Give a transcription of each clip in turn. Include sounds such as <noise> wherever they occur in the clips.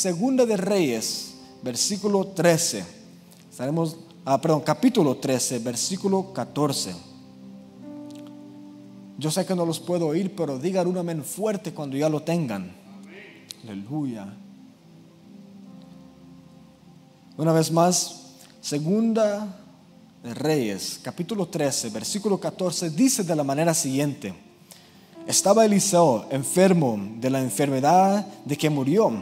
Segunda de Reyes, versículo 13. Estaremos, ah, perdón, capítulo 13, versículo 14. Yo sé que no los puedo oír, pero digan un amén fuerte cuando ya lo tengan. Aleluya. Una vez más, segunda de Reyes, capítulo 13, versículo 14, dice de la manera siguiente. Estaba Eliseo enfermo de la enfermedad de que murió,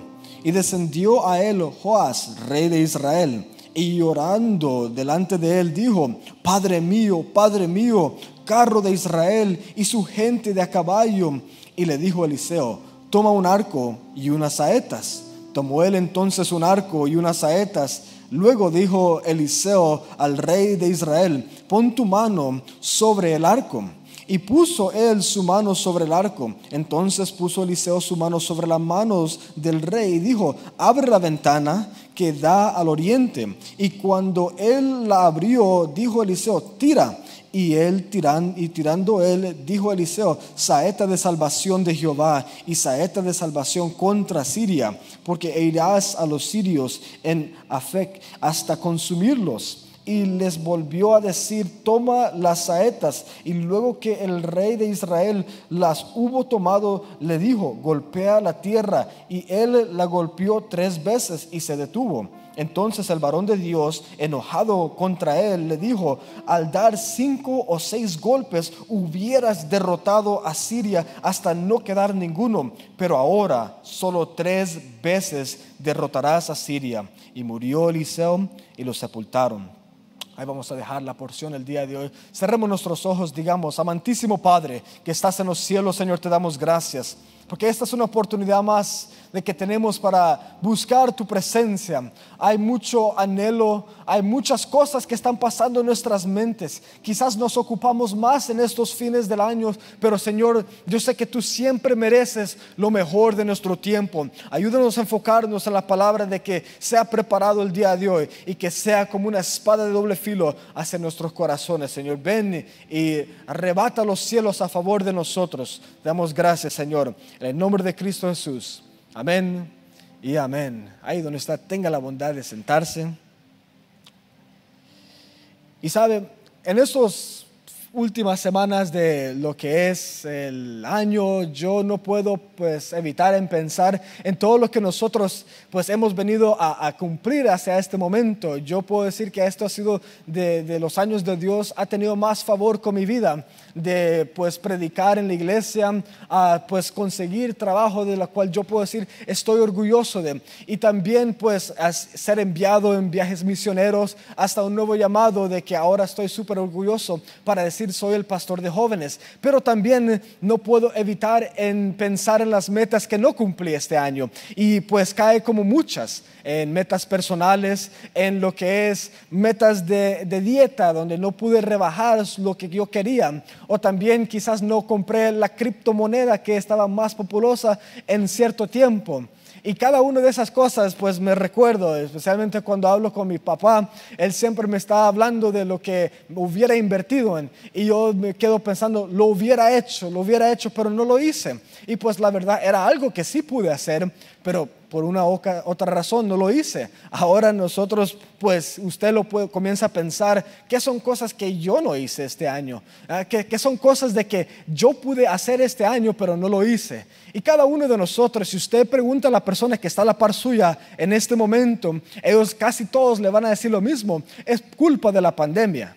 y descendió a él Joás, rey de Israel, y llorando delante de él dijo, Padre mío, Padre mío, carro de Israel y su gente de a caballo. Y le dijo Eliseo, toma un arco y unas saetas. Tomó él entonces un arco y unas saetas. Luego dijo Eliseo al rey de Israel, pon tu mano sobre el arco. Y puso él su mano sobre el arco. Entonces puso Eliseo su mano sobre las manos del rey y dijo, abre la ventana que da al oriente. Y cuando él la abrió, dijo Eliseo, tira. Y él tiran, y tirando él, dijo Eliseo, saeta de salvación de Jehová y saeta de salvación contra Siria, porque irás a los sirios en Afec hasta consumirlos y les volvió a decir, toma las saetas. Y luego que el rey de Israel las hubo tomado, le dijo, golpea la tierra. Y él la golpeó tres veces y se detuvo. Entonces el varón de Dios, enojado contra él, le dijo, al dar cinco o seis golpes hubieras derrotado a Siria hasta no quedar ninguno, pero ahora solo tres veces derrotarás a Siria. Y murió Eliseo y lo sepultaron. Ahí vamos a dejar la porción el día de hoy. Cerremos nuestros ojos, digamos, amantísimo Padre que estás en los cielos, Señor, te damos gracias. Porque esta es una oportunidad más de que tenemos para buscar tu presencia. Hay mucho anhelo, hay muchas cosas que están pasando en nuestras mentes. Quizás nos ocupamos más en estos fines del año, pero Señor, yo sé que tú siempre mereces lo mejor de nuestro tiempo. Ayúdanos a enfocarnos en la palabra de que sea preparado el día de hoy y que sea como una espada de doble filo hacia nuestros corazones. Señor, ven y arrebata los cielos a favor de nosotros. Damos gracias, Señor, en el nombre de Cristo Jesús. Amén y amén. Ahí donde está, tenga la bondad de sentarse. Y sabe, en estas últimas semanas de lo que es el año, yo no puedo pues evitar en pensar en todo lo que nosotros pues hemos venido a, cumplir hacia este momento. Yo puedo decir que esto ha sido de, de los años de Dios, ha tenido más favor con mi vida de pues predicar en la iglesia, a pues conseguir trabajo de la cual yo puedo decir estoy orgulloso de. Y también pues ser enviado en viajes misioneros hasta un nuevo llamado de que ahora estoy súper orgulloso para decir soy el pastor de jóvenes. Pero también no puedo evitar en pensar en las metas que no cumplí este año. Y pues cae como muchas en metas personales, en lo que es metas de, de dieta, donde no pude rebajar lo que yo quería o también quizás no compré la criptomoneda que estaba más populosa en cierto tiempo. Y cada una de esas cosas, pues me recuerdo, especialmente cuando hablo con mi papá, él siempre me está hablando de lo que hubiera invertido en. Y yo me quedo pensando, lo hubiera hecho, lo hubiera hecho, pero no lo hice. Y pues la verdad era algo que sí pude hacer, pero por una otra razón no lo hice. Ahora nosotros, pues usted lo puede, comienza a pensar, ¿qué son cosas que yo no hice este año? Ah, ¿Qué, son cosas de que yo pude hacer este año, pero no lo hice? Y cada uno de nosotros, si usted pregunta a la persona que está a la par suya en este momento, ellos casi todos le van a decir lo mismo, es culpa de la pandemia.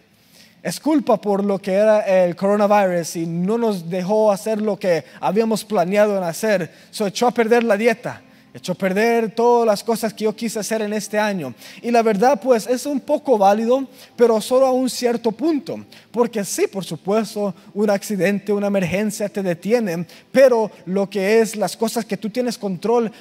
Es culpa por lo que era el coronavirus y no nos dejó hacer lo que habíamos planeado en hacer. Se echó a perder la dieta echó a perder todas las cosas que yo quise hacer en este año. Y la verdad, pues, es un poco válido, pero solo a un cierto punto. Porque sí, por supuesto, un accidente, una emergencia te detiene, pero lo que es las cosas que tú tienes control,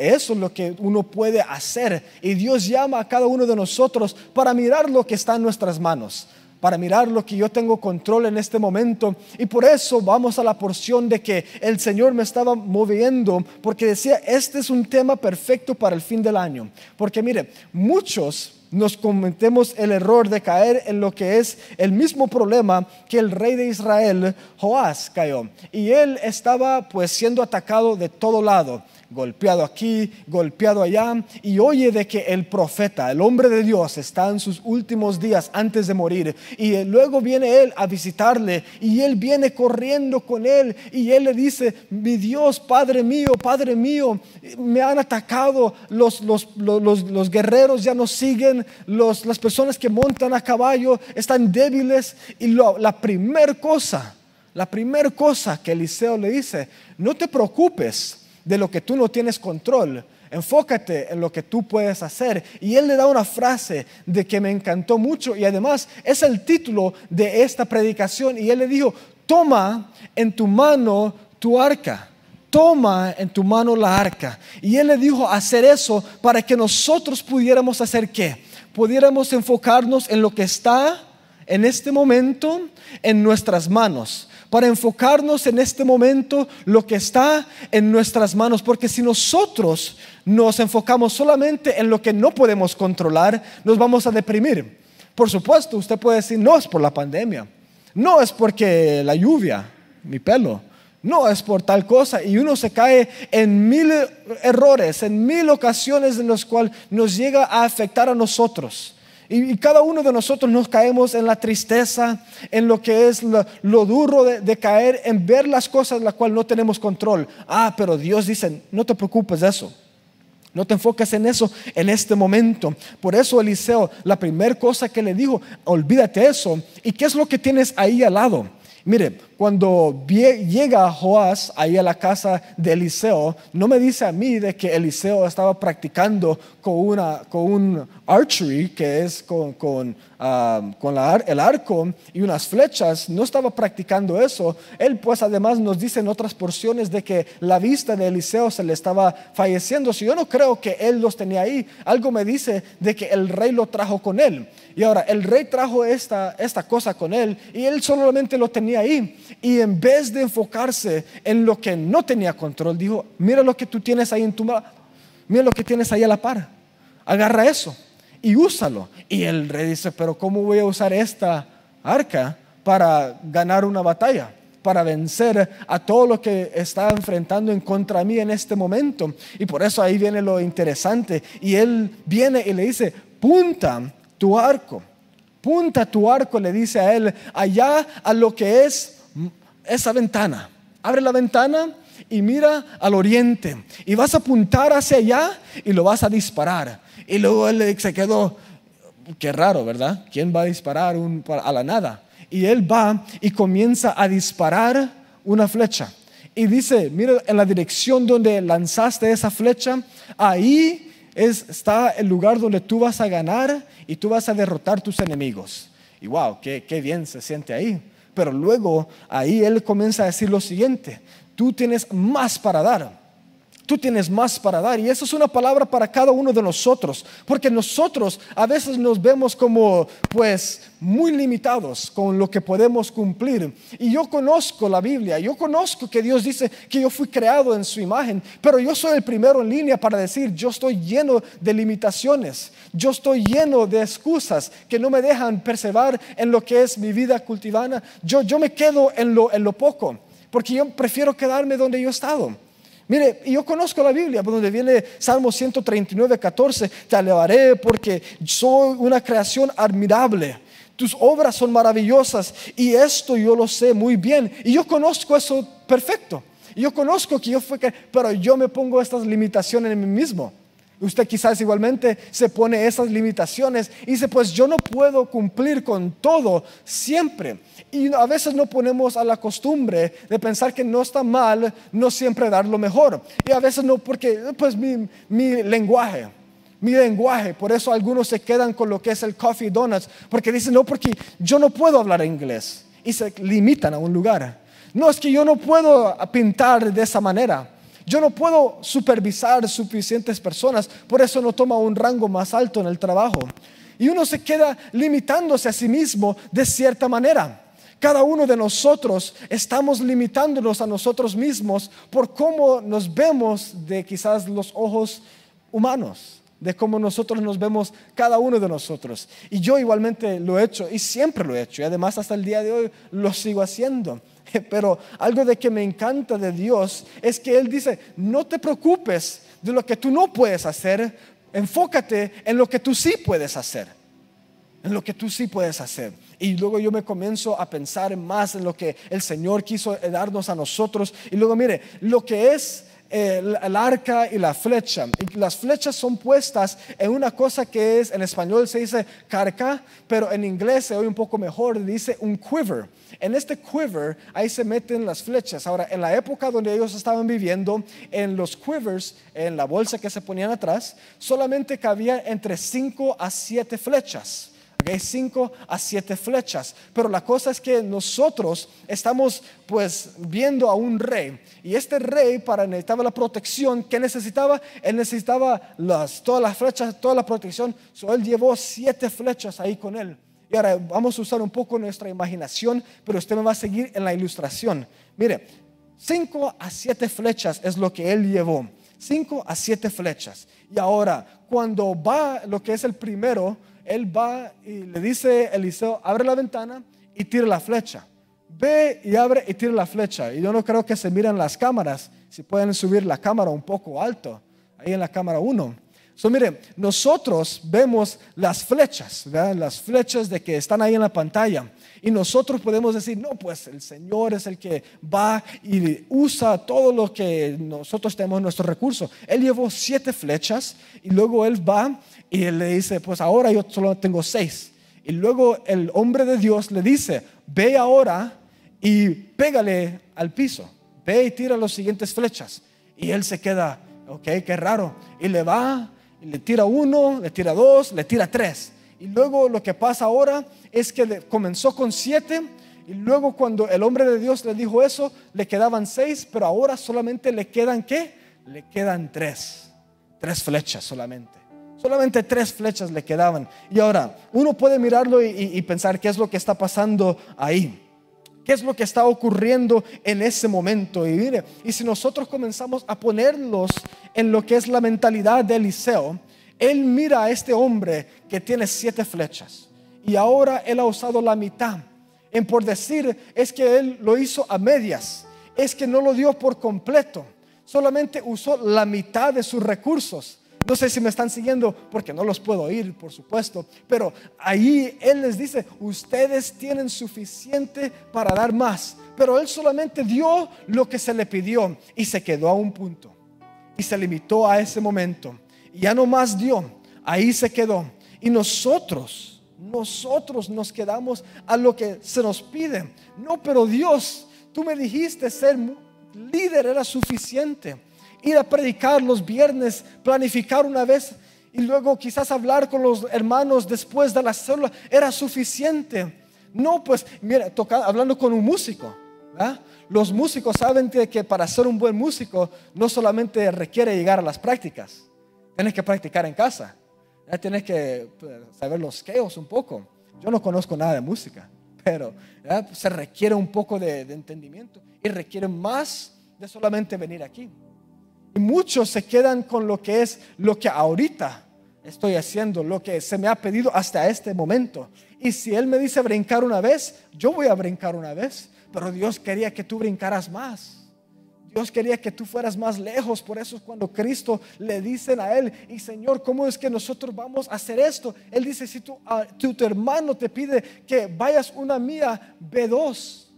eso es lo que uno puede hacer. Y Dios llama a cada uno de nosotros para mirar lo que está en nuestras manos para mirar lo que yo tengo control en este momento. Y por eso vamos a la porción de que el Señor me estaba moviendo, porque decía, este es un tema perfecto para el fin del año. Porque mire, muchos nos cometemos el error de caer en lo que es el mismo problema que el rey de Israel, Joás, cayó. Y él estaba pues siendo atacado de todo lado golpeado aquí, golpeado allá, y oye de que el profeta, el hombre de Dios, está en sus últimos días antes de morir, y luego viene él a visitarle, y él viene corriendo con él, y él le dice, mi Dios, Padre mío, Padre mío, me han atacado, los, los, guerreros ya no siguen, las personas que montan a caballo están débiles, y la primera cosa, la primera cosa que Eliseo le dice, no te preocupes de lo que tú no tienes control, enfócate en lo que tú puedes hacer. Y él le da una frase de que me encantó mucho y además es el título de esta predicación. Y él le dijo, toma en tu mano tu arca. Toma en tu mano la arca. Y él le dijo hacer eso para que nosotros pudiéramos hacer qué? Pudiéramos enfocarnos en lo que está en este momento en nuestras manos para enfocarnos en este momento lo que está en nuestras manos, porque si nosotros nos enfocamos solamente en lo que no podemos controlar, nos vamos a deprimir. Por supuesto, usted puede decir, no es por la pandemia, no es porque la lluvia, mi pelo, no es por tal cosa. Y uno se cae en mil errores, en mil ocasiones en las cuales nos llega a afectar a nosotros. Y, cada uno de nosotros nos caemos en la tristeza, en lo que es lo, duro de, caer, en ver las cosas las cuales no tenemos control. Ah, pero Dios dice, no te preocupes de eso. No te enfoques en eso en este momento. Por eso Eliseo, la primera cosa que le dijo, olvídate eso. ¿Y qué es lo que tienes ahí al lado? Mire, cuando llega Joás ahí a la casa de Eliseo, no me dice a mí de que Eliseo estaba practicando con, una, con un archery, que es con, con, ah, el arco y unas flechas, no estaba practicando eso. Él pues además nos dice en otras porciones de que la vista de Eliseo se le estaba falleciendo. Si yo no creo que él los tenía ahí, algo me dice de que el rey lo trajo con él. Y ahora el rey trajo esta, esta cosa con él y él solamente lo tenía ahí. Y en vez de enfocarse en lo que no tenía control, dijo, mira lo que tú tienes ahí en tu mano, mira lo que tienes ahí a la par, agarra eso y úsalo. Y el rey dice, pero ¿cómo voy a usar esta arca para ganar una batalla? para vencer a todo lo que está enfrentando en contra mí en este momento. Y por eso ahí viene lo interesante. Y él viene y le dice, punta tu arco, punta tu arco, le dice a él, allá a lo que es esa ventana. Abre la ventana y mira al oriente. Y vas a apuntar hacia allá y lo vas a disparar. Y luego él se quedó, qué raro, ¿verdad? ¿Quién va a disparar a la nada? Y él va y comienza a disparar una flecha. Y dice, mira en la dirección donde lanzaste esa flecha, ahí está el lugar donde tú vas a ganar y tú vas a derrotar tus enemigos. Y wow, qué, qué bien se siente ahí. Pero luego ahí él comienza a decir lo siguiente, tú tienes más para dar. Tú tienes más para dar. Y eso es una palabra para cada uno de nosotros. Porque nosotros a veces nos vemos como pues muy limitados con lo que podemos cumplir. Y yo conozco la Biblia. Yo conozco que Dios dice que yo fui creado en su imagen. Pero yo soy el primero en línea para decir, yo estoy lleno de limitaciones. Yo estoy lleno de excusas que no me dejan perseverar en lo que es mi vida cultivana. Yo, yo me quedo en lo, en lo poco, porque yo prefiero quedarme donde yo he estado. Mire, yo conozco la Biblia, donde viene Salmo 139, 14, te alabaré porque soy una creación admirable. Tus obras son maravillosas y esto yo lo sé muy bien. Y yo conozco eso perfecto. Yo conozco que yo fui, pero yo me pongo estas limitaciones en mí mismo. Usted quizás igualmente se pone esas limitaciones y dice, pues yo no puedo cumplir con todo siempre. Y a veces no ponemos a la costumbre de pensar que no está mal no siempre dar lo mejor. Y a veces no porque, pues mi, mi lenguaje, mi lenguaje, por eso algunos se quedan con lo que es el coffee donuts, porque dicen, no, porque yo no puedo hablar inglés. Y se limitan a un lugar. No, es que yo no puedo pintar de esa manera yo no puedo supervisar suficientes personas, por eso no toma un rango más alto en el trabajo. Y uno se queda limitándose a sí mismo de cierta manera. Cada uno de nosotros estamos limitándonos a nosotros mismos por cómo nos vemos de quizás los ojos humanos, de cómo nosotros nos vemos cada uno de nosotros. Y yo igualmente lo he hecho y siempre lo he hecho y además hasta el día de hoy lo sigo haciendo <laughs> Pero algo de que me encanta de Dios es que Él dice, no te preocupes de lo que tú no puedes hacer, enfócate en lo que tú sí puedes hacer. En lo que tú sí puedes hacer. Y luego yo me comienzo a pensar más en lo que el Señor quiso darnos a nosotros. Y luego mire, lo que es el, arca y la flecha. Y las flechas son puestas en una cosa que es, en español se dice carca, pero en inglés se oye un poco mejor, dice un quiver. En este quiver ahí se meten las flechas. Ahora, en la época donde ellos estaban viviendo, en los quivers, en la bolsa que se ponían atrás, solamente cabía entre 5 a 7 flechas. Okay, cinco a siete flechas. Pero la cosa es que nosotros estamos pues viendo a un rey. Y este rey para necesitaba la protección. ¿Qué necesitaba? Él necesitaba las, todas las flechas, toda la protección. So, él llevó siete flechas ahí con él. Y ahora vamos a usar un poco nuestra imaginación, pero usted me va a seguir en la ilustración. Mire, cinco a siete flechas es lo que él llevó. Cinco a siete flechas. Y ahora, cuando va lo que es el primero, él va y le dice Eliseo, abre la ventana y tira la flecha. Ve y abre y tira la flecha. Y yo no creo que se miren las cámaras, si pueden subir la cámara un poco alto, ahí en la cámara 1. So, miren, nosotros vemos las flechas, las flechas de que están ahí en la pantalla. Y nosotros podemos decir, no, pues el Señor es el que va y usa todo lo que nosotros tenemos en nuestro recurso. Él llevó siete flechas y luego él va y él le dice, pues ahora yo solo tengo seis. Y luego el hombre de Dios le dice, ve ahora y pégale al piso. Ve y tira las siguientes flechas. Y él se queda, ok, qué raro. Y le va, y le tira uno, le tira dos, le tira tres. Y luego lo que pasa ahora es que comenzó con siete. Y luego cuando el hombre de Dios le dijo eso, le quedaban seis, pero ahora solamente le quedan qué? Le quedan tres. Tres flechas solamente. Solamente tres flechas le quedaban. Y ahora, uno puede mirarlo y, pensar qué es lo que está pasando ahí. ¿Qué es lo que está ocurriendo en ese momento? Y mire, y si nosotros comenzamos a ponerlos en lo que es la mentalidad de Eliseo, él mira a este hombre que tiene siete flechas y ahora él ha usado la mitad. En por decir es que él lo hizo a medias, es que no lo dio por completo, solamente usó la mitad de sus recursos. No sé si me están siguiendo porque no los puedo oír, por supuesto. Pero ahí Él les dice, ustedes tienen suficiente para dar más. Pero Él solamente dio lo que se le pidió y se quedó a un punto. Y se limitó a ese momento. Y ya no más dio. Ahí se quedó. Y nosotros, nosotros nos quedamos a lo que se nos pide. No, pero Dios, tú me dijiste ser líder era suficiente ir a predicar los viernes, planificar una vez y luego quizás hablar con los hermanos después de la célula era suficiente. No, pues mira, hablando con un músico, los músicos saben que, para ser un buen músico no solamente requiere llegar a las prácticas, tienes que practicar en casa, tienes que pues, saber los queos un poco. Yo no conozco nada de música, pero se requiere un poco de entendimiento y requiere más de solamente venir aquí. Y muchos se quedan con lo que es lo que ahorita estoy haciendo, lo que se me ha pedido hasta este momento. Y si Él me dice brincar una vez, yo voy a brincar una vez. Pero Dios quería que tú brincaras más. Dios quería que tú fueras más lejos. Por eso es cuando Cristo le dicen a Él, y Señor, ¿cómo es que nosotros vamos a hacer esto? Él dice, si tu, ah, tu, tu hermano te pide que vayas una mía, ve dos.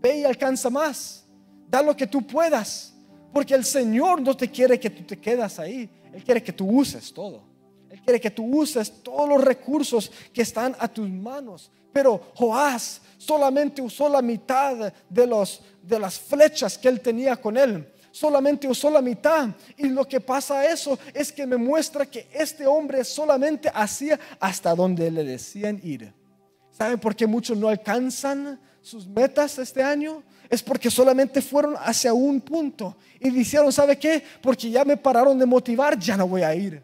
Ve y alcanza más. Da lo que tú puedas. Porque el Señor no te quiere que tú te quedas ahí. Él quiere que tú uses todo. Él quiere que tú uses todos los recursos que están a tus manos. Pero Joás solamente usó la mitad de, los, de las flechas que él tenía con él. Solamente usó la mitad. Y lo que pasa a eso es que me muestra que este hombre solamente hacía hasta donde le decían ir. ¿Saben por qué muchos no alcanzan sus metas este año? es porque solamente fueron hacia un punto y dijeron, ¿sabe qué? Porque ya me pararon de motivar, ya no voy a ir.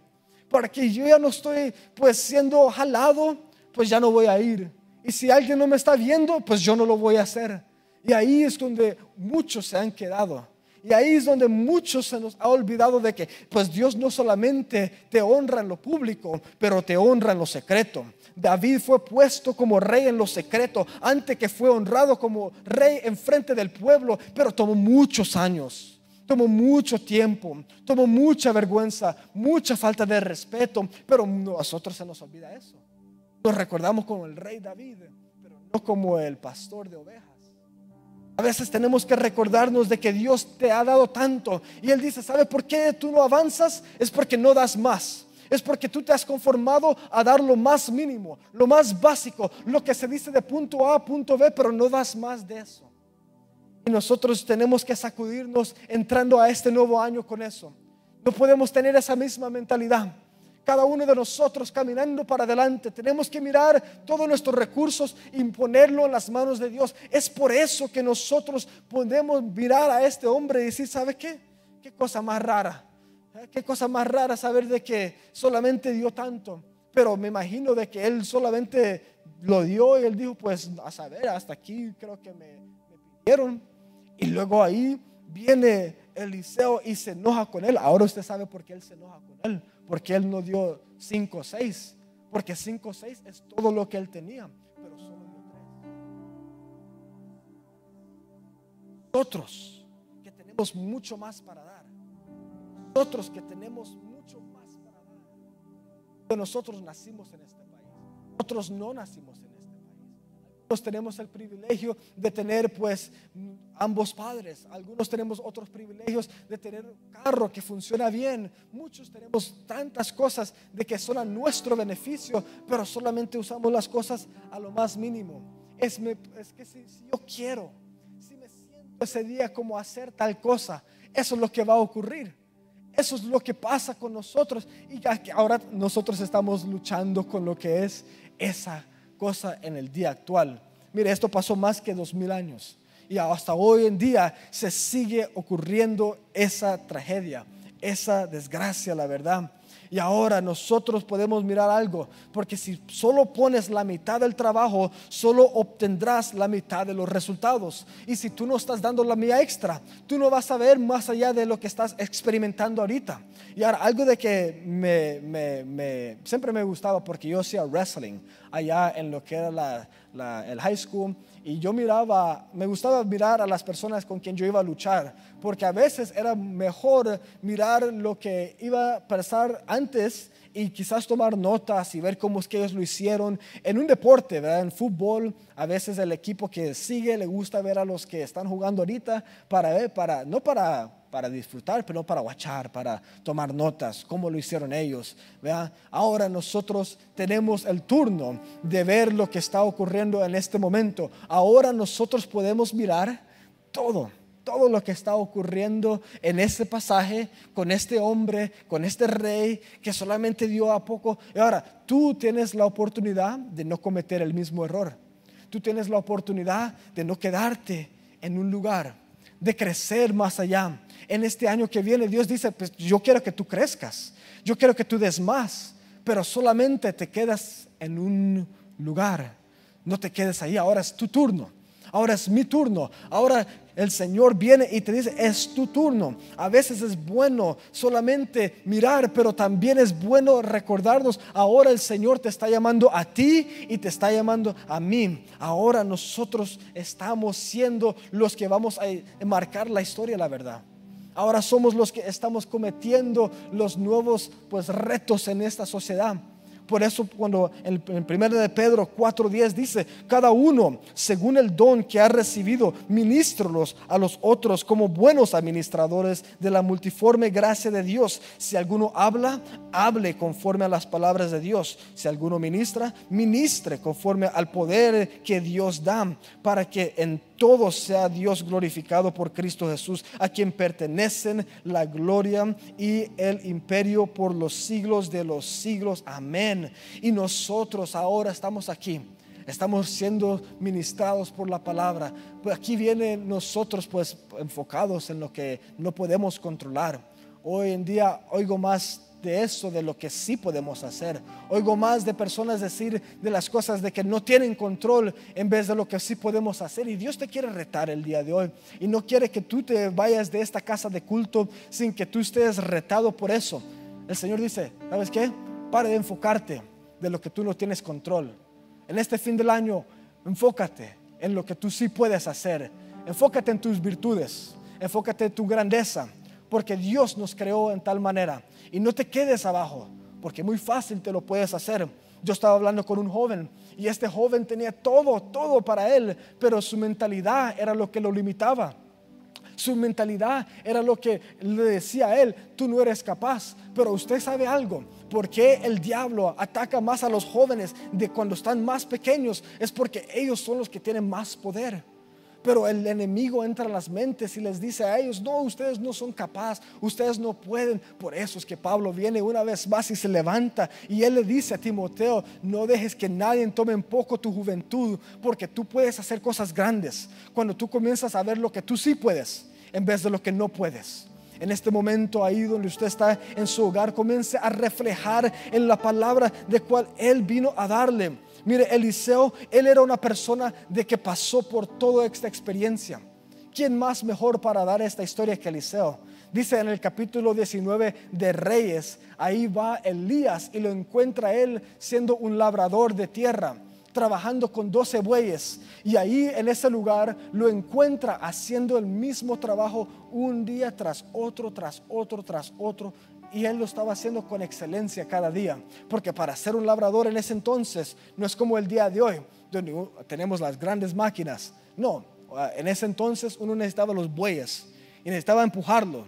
Porque yo ya no estoy pues siendo jalado, pues ya no voy a ir. Y si alguien no me está viendo, pues yo no lo voy a hacer. Y ahí es donde muchos se han quedado. Y ahí es donde muchos se nos ha olvidado de que pues Dios no solamente te honra en lo público, pero te honra en lo secreto. David fue puesto como rey en lo secreto, antes que fue honrado como rey en frente del pueblo, pero tomó muchos años, tomó mucho tiempo, tomó mucha vergüenza, mucha falta de respeto, pero nosotros se nos olvida eso. Nos recordamos como el rey David, pero no como el pastor de ovejas. A veces tenemos que recordarnos de que Dios te ha dado tanto. Y Él dice, ¿sabe por qué tú no avanzas? Es porque no das más. Es porque tú te has conformado a dar lo más mínimo, lo más básico, lo que se dice de punto A a punto B, pero no das más de eso. Y nosotros tenemos que sacudirnos entrando a este nuevo año con eso. No podemos tener esa misma mentalidad. Cada uno de nosotros caminando para adelante, tenemos que mirar todos nuestros recursos y ponerlo en las manos de Dios. Es por eso que nosotros podemos mirar a este hombre y decir, ¿sabe qué? Qué cosa más rara ¿Eh? Qué cosa más rara saber de que solamente dio tanto. Pero me imagino de que él solamente lo dio y él dijo, pues a saber, hasta aquí creo que me, pidieron. Y luego ahí viene Eliseo y se enoja con él. Ahora usted sabe por qué él se enoja con él. Porque él no dio cinco o seis. Porque cinco o seis es todo lo que él tenía. Pero solo dio tres. Nosotros que tenemos mucho más para dar nosotros que tenemos mucho más para dar. Nosotros nacimos en este país. Nosotros no nacimos en Nosotros tenemos el privilegio de tener pues ambos padres. Algunos tenemos otros privilegios de tener un carro que funciona bien. Muchos tenemos tantas cosas de que son a nuestro beneficio, pero solamente usamos las cosas a lo más mínimo. Es, es que si, si yo quiero, si me siento ese día como hacer tal cosa, eso es lo que va a ocurrir. Eso es lo que pasa con nosotros. Y ahora nosotros estamos luchando con lo que es esa cosa en el día actual. Mire, esto pasó más que dos mil años. Y hasta hoy en día se sigue ocurriendo esa tragedia, esa desgracia, la verdad. Y ahora nosotros podemos mirar algo, porque si solo pones la mitad del trabajo, solo obtendrás la mitad de los resultados. Y si tú no estás dando la mía extra, tú no vas a ver más allá de lo que estás experimentando ahorita. Y ahora, algo de que me, siempre me gustaba, porque yo hacía wrestling allá en lo que era el high school y yo miraba, me gustaba mirar a las personas con quien yo iba a luchar, porque a veces era mejor mirar lo que iba a pasar antes y quizás tomar notas y ver cómo es que ellos lo hicieron en un deporte. En fútbol, a veces el equipo que sigue le gusta ver a los que están jugando ahorita para ver, para, no para, para disfrutar, pero para guachar, para tomar notas, cómo lo hicieron ellos, ¿verdad? Ahora nosotros tenemos el turno de ver lo que está ocurriendo en este momento. Ahora nosotros podemos mirar todo todo lo que está ocurriendo en este pasaje con este hombre, con este rey que solamente dio a poco. Y ahora, tú tienes la oportunidad de no cometer el mismo error. Tú tienes la oportunidad de no quedarte en un lugar, de crecer más allá. En este año que viene, Dios dice, pues yo quiero que tú crezcas, yo quiero que tú des más, pero solamente te quedas en un lugar. No te quedes ahí, ahora es tu turno ahora es mi turno, ahora el Señor viene y te dice, es tu turno. A veces es bueno solamente mirar, pero también es bueno recordarnos, ahora el Señor te está llamando a ti y te está llamando a mí. Ahora nosotros estamos siendo los que vamos a marcar la historia, la verdad. Ahora somos los que estamos cometiendo los nuevos pues retos en esta sociedad. Por eso cuando en, el 1 de Pedro 4.10 dice, cada uno según el don que ha recibido, ministrolos a los otros como buenos administradores de la multiforme gracia de Dios. Si alguno habla, hable conforme a las palabras de Dios. Si alguno ministra, ministre conforme al poder que Dios da, para que en todo sea Dios glorificado por Cristo Jesús, a quien pertenecen la gloria y el imperio por los siglos de los siglos. Amén. Y nosotros ahora estamos aquí. Estamos siendo ministrados por la palabra. Pues aquí vienen nosotros pues enfocados en lo que no podemos controlar. Hoy en día oigo más de eso, de lo que sí podemos hacer. Oigo más de personas decir de las cosas de que no tienen control en vez de lo que sí podemos hacer. Y Dios te quiere retar el día de hoy. Y no quiere que tú te vayas de esta casa de culto sin que tú estés retado por eso. El Señor dice, ¿sabes qué? Pare de enfocarte de lo que tú no tienes control. En este fin del año, enfócate en lo que tú sí puedes hacer. Enfócate en tus virtudes. Enfócate en tu grandeza. Porque Dios nos creó en tal manera. Y no te quedes abajo. Porque muy fácil te lo puedes hacer. Yo estaba hablando con un joven y este joven tenía todo, todo para él, pero su mentalidad era lo que lo limitaba. Su mentalidad era lo que le decía a él, tú no eres capaz, pero usted sabe algo, ¿Por qué el diablo ataca más a los jóvenes de cuando están más pequeños? Es porque ellos son los que tienen más poder. Pero el enemigo entra en las mentes y les dice a ellos, no, ustedes no son capaces, ustedes no pueden. Por eso es que Pablo viene una vez más y se levanta y él le dice a Timoteo, no dejes que nadie tome en poco tu juventud, porque tú puedes hacer cosas grandes cuando tú comienzas a ver lo que tú sí puedes en vez de lo que no puedes en este momento ahí donde usted está en su hogar, comience a reflejar en la palabra de cual Él vino a darle. Mire, Eliseo, él era una persona de que pasó por toda esta experiencia. ¿Quién más mejor para dar esta historia que Eliseo? Dice en el capítulo 19 de Reyes, ahí va Elías y lo encuentra él siendo un labrador de tierra trabajando con 12 bueyes y ahí en ese lugar lo encuentra haciendo el mismo trabajo un día tras otro, tras otro, tras otro. Y él lo estaba haciendo con excelencia cada día. Porque para ser un labrador en ese entonces no es como el día de hoy, donde tenemos las grandes máquinas. No, en ese entonces uno necesitaba los bueyes y necesitaba empujarlo,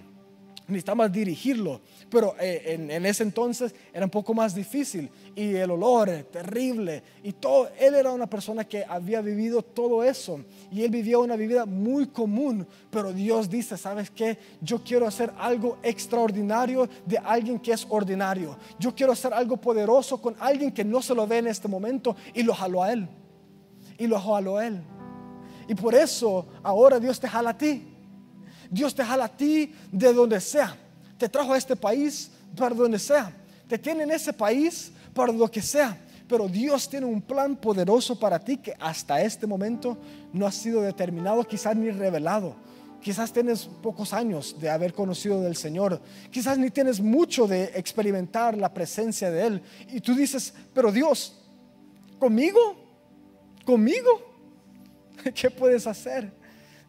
necesitaba dirigirlo pero eh, en, ese entonces era un poco más difícil y el olor terrible y todo. Él era una persona que había vivido todo eso y él vivía una vida muy común, pero Dios dice, ¿sabes qué? Yo quiero hacer algo extraordinario de alguien que es ordinario. Yo quiero hacer algo poderoso con alguien que no se lo ve en este momento y lo jaló a él. Y lo jaló a él. Y por eso ahora Dios te jala a ti. Dios te jala a ti de donde sea te trajo a este país para donde sea. Te tiene en ese país para lo que sea. Pero Dios tiene un plan poderoso para ti que hasta este momento no ha sido determinado, quizás ni revelado. Quizás tienes pocos años de haber conocido del Señor. Quizás ni tienes mucho de experimentar la presencia de Él. Y tú dices, pero Dios, ¿conmigo? ¿Conmigo? <laughs> ¿Qué puedes hacer?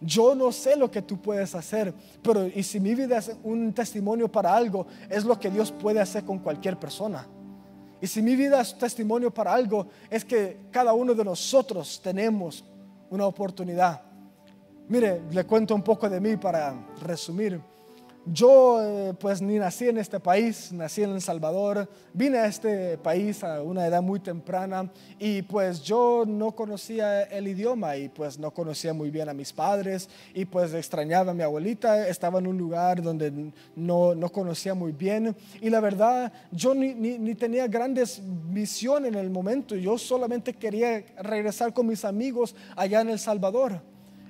Yo no sé lo que tú puedes hacer, pero y si mi vida es un testimonio para algo, es lo que Dios puede hacer con cualquier persona. Y si mi vida es testimonio para algo, es que cada uno de nosotros tenemos una oportunidad. Mire, le cuento un poco de mí para resumir. Yo eh, pues ni nací en este país, nací en El Salvador, vine a este país a una edad muy temprana y pues yo no conocía el idioma y pues no conocía muy bien a mis padres y pues extrañaba a mi abuelita, estaba en un lugar donde no, no conocía muy bien y la verdad yo ni, ni, ni tenía grandes visiones en el momento, yo solamente quería regresar con mis amigos allá en El Salvador.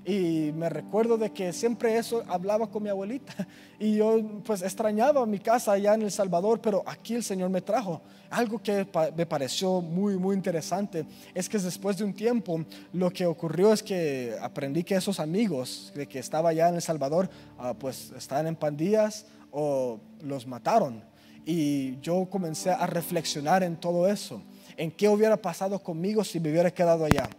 Y me recuerdo de que siempre eso hablaba con mi abuelita. <laughs> Y yo pues extrañaba mi casa allá en El Salvador, pero aquí el Señor me trajo. Algo que me pareció muy, muy interesante es que después de un tiempo lo que ocurrió es que aprendí que esos amigos de que estaba allá en El Salvador, ah, pues estaban en pandillas o los mataron. Y yo comencé a reflexionar en todo eso, en qué hubiera pasado conmigo si me hubiera quedado allá.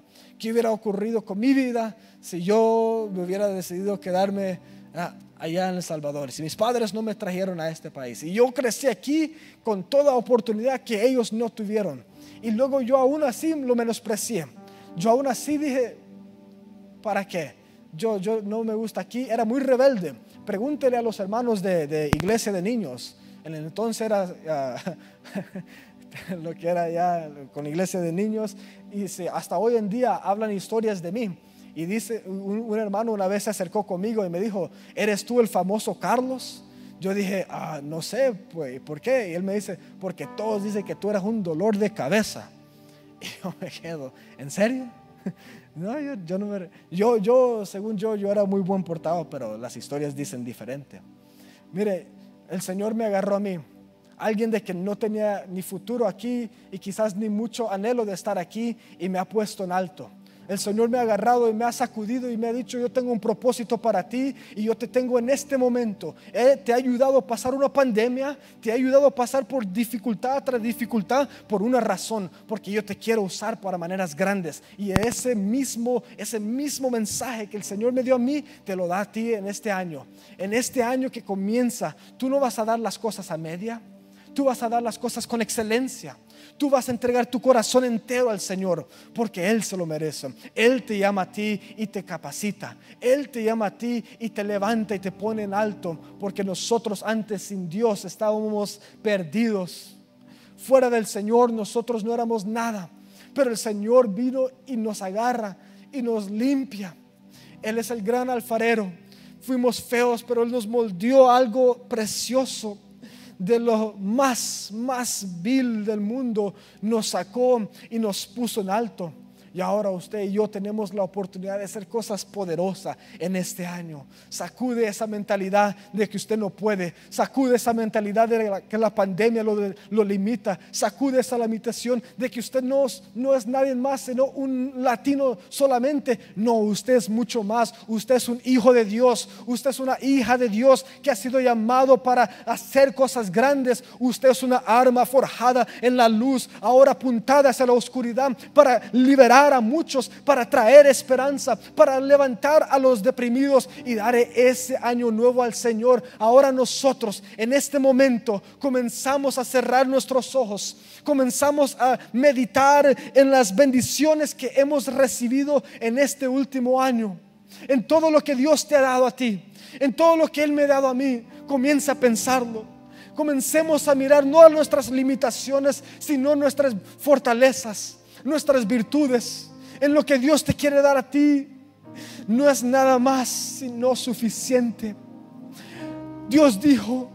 ¿Qué hubiera ocurrido con mi vida si yo me hubiera decidido quedarme ah, allá en El Salvador? Si mis padres no me trajeron a este país. Y yo crecí aquí con toda oportunidad que ellos no tuvieron. Y luego yo aún así lo menosprecié. Yo aún así dije, ¿para qué? Yo, yo no me gusta aquí. Era muy rebelde. Pregúntele a los hermanos de, iglesia de niños. En el entonces era... Ah, <laughs> <laughs> lo que era ya con iglesia de niños, y hasta hoy en día hablan historias de mí. Y dice, un, hermano una vez se acercó conmigo y me dijo, ¿eres tú el famoso Carlos? Yo dije, ah, no sé, pues, ¿por qué? Y él me dice, porque todos dicen que tú eras un dolor de cabeza. <laughs> Y yo me quedo, ¿en serio? <laughs> No, yo, yo no me, yo, yo, según yo, yo era muy buen portado, pero las historias dicen diferente. Mire, el Señor me agarró a mí alguien de que no tenía ni futuro aquí y quizás ni mucho anhelo de estar aquí y me ha puesto en alto. El Señor me ha agarrado y me ha sacudido y me ha dicho, yo tengo un propósito para ti y yo te tengo en este momento. te ha ayudado a pasar una pandemia, te ha ayudado a pasar por dificultad tras dificultad por una razón, porque yo te quiero usar para maneras grandes. Y ese mismo, ese mismo mensaje que el Señor me dio a mí, te lo da a ti en este año. En este año que comienza, tú no vas a dar las cosas a media, tú vas a dar las cosas con excelencia. Tú vas a entregar tu corazón entero al Señor porque Él se lo merece. Él te llama a ti y te capacita. Él te llama a ti y te levanta y te pone en alto porque nosotros antes sin Dios estábamos perdidos. Fuera del Señor nosotros no éramos nada. Pero el Señor vino y nos agarra y nos limpia. Él es el gran alfarero. Fuimos feos, pero Él nos moldeó algo precioso de lo más, más vil del mundo, nos sacó y nos puso en alto. Y ahora usted y yo tenemos la oportunidad de hacer cosas poderosas en este año. Sacude esa mentalidad de que usted no puede. Sacude esa mentalidad de que la pandemia lo, limita. Sacude esa limitación de que usted no, no es nadie más, sino un latino solamente. No, usted es mucho más. Usted es un hijo de Dios. Usted es una hija de Dios que ha sido llamado para hacer cosas grandes. Usted es una arma forjada en la luz, ahora apuntada hacia la oscuridad para liberar a muchos, para traer esperanza, para levantar a los deprimidos y dar ese año nuevo al Señor. Ahora nosotros en este momento comenzamos a cerrar nuestros ojos, comenzamos a meditar en las bendiciones que hemos recibido en este último año, en todo lo que Dios te ha dado a ti, en todo lo que Él me ha dado a mí. Comienza a pensarlo comencemos a mirar no a nuestras limitaciones, sino nuestras fortalezas nuestras virtudes, en lo que Dios te quiere dar a ti, no es nada más sino suficiente. Dios dijo,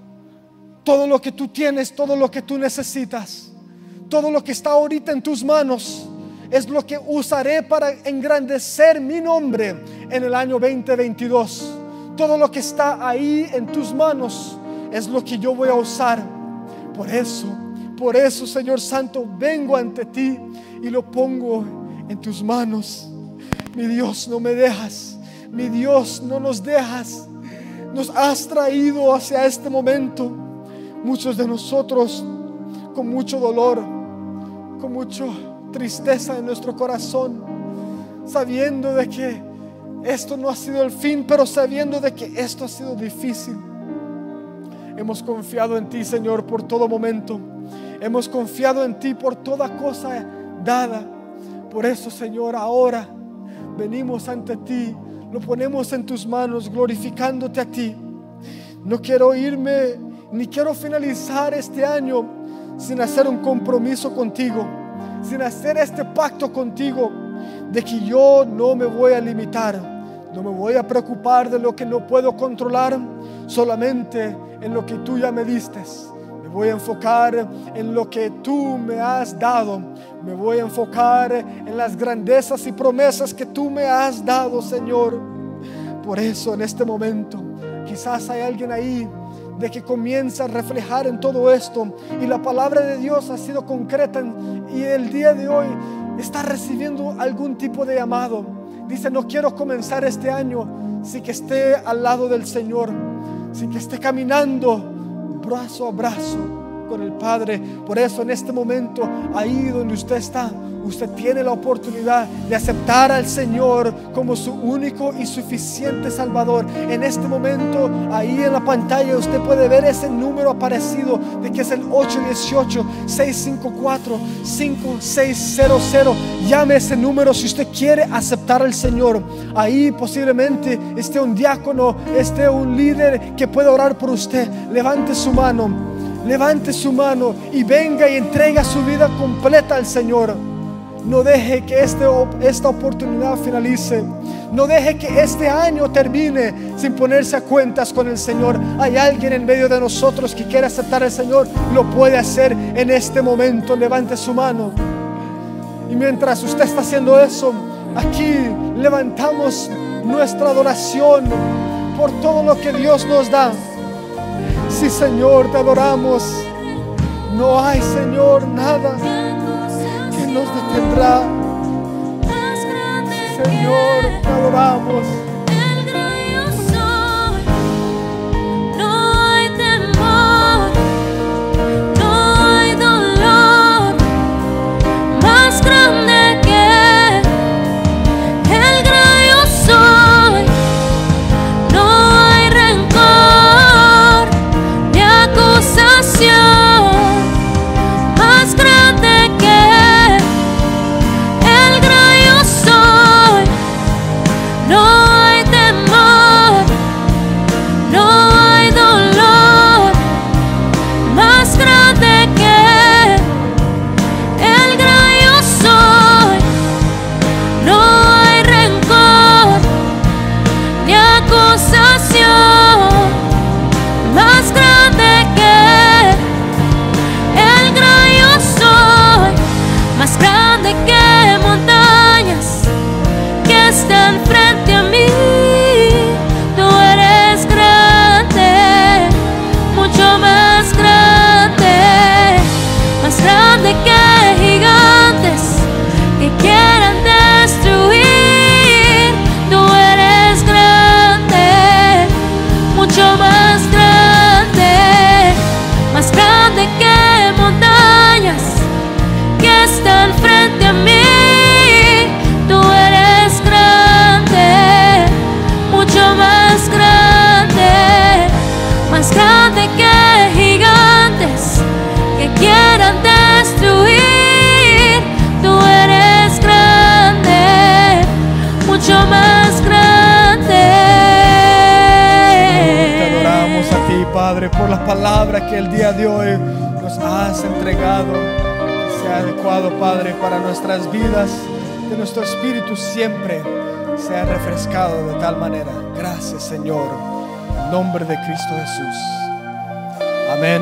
todo lo que tú tienes, todo lo que tú necesitas, todo lo que está ahorita en tus manos, es lo que usaré para engrandecer mi nombre en el año 2022. Todo lo que está ahí en tus manos es lo que yo voy a usar. Por eso, por eso, Señor Santo, vengo ante ti y lo pongo en tus manos. Mi Dios, no me dejas. Mi Dios, no nos dejas. Nos has traído hacia este momento. Muchos de nosotros con mucho dolor, con mucha tristeza en nuestro corazón, sabiendo de que esto no ha sido el fin, pero sabiendo de que esto ha sido difícil. Hemos confiado en ti, Señor, por todo momento. Hemos confiado en ti por toda cosa dada. Por eso, Señor, ahora venimos ante ti, lo ponemos en tus manos, glorificándote a ti. No quiero irme, ni quiero finalizar este año sin hacer un compromiso contigo, sin hacer este pacto contigo de que yo no me voy a limitar, no me voy a preocupar de lo que no puedo controlar, solamente en lo que tú ya me diste voy a enfocar en lo que tú me has dado. Me voy a enfocar en las grandezas y promesas que tú me has dado, Señor. Por eso en este momento, quizás hay alguien ahí de que comienza a reflejar en todo esto y la palabra de Dios ha sido concreta y el día de hoy está recibiendo algún tipo de llamado. Dice, no quiero comenzar este año sin que esté al lado del Señor, sin que esté caminando abraço, abraço. Con el Padre. Por eso en este momento, ahí donde usted está, usted tiene la oportunidad de aceptar al Señor como su único y suficiente Salvador. En este momento, ahí en la pantalla, usted puede ver ese número aparecido de que es el 818-654-5600. Llame ese número si usted quiere aceptar al Señor. Ahí posiblemente esté un diácono, esté un líder que pueda orar por usted. Levante su mano levante su mano y venga y entrega su vida completa al Señor. No deje que este, esta oportunidad finalice. No deje que este año termine sin ponerse a cuentas con el Señor. Hay alguien en medio de nosotros que quiere aceptar al Señor. Lo puede hacer en este momento. Levante su mano. Y mientras usted está haciendo eso, aquí levantamos nuestra adoración por todo lo que Dios nos da. Sí, Señor, te adoramos. No hay, Señor, nada que nos detendrá. Señor, te adoramos. nombre de Cristo Jesús. Amén.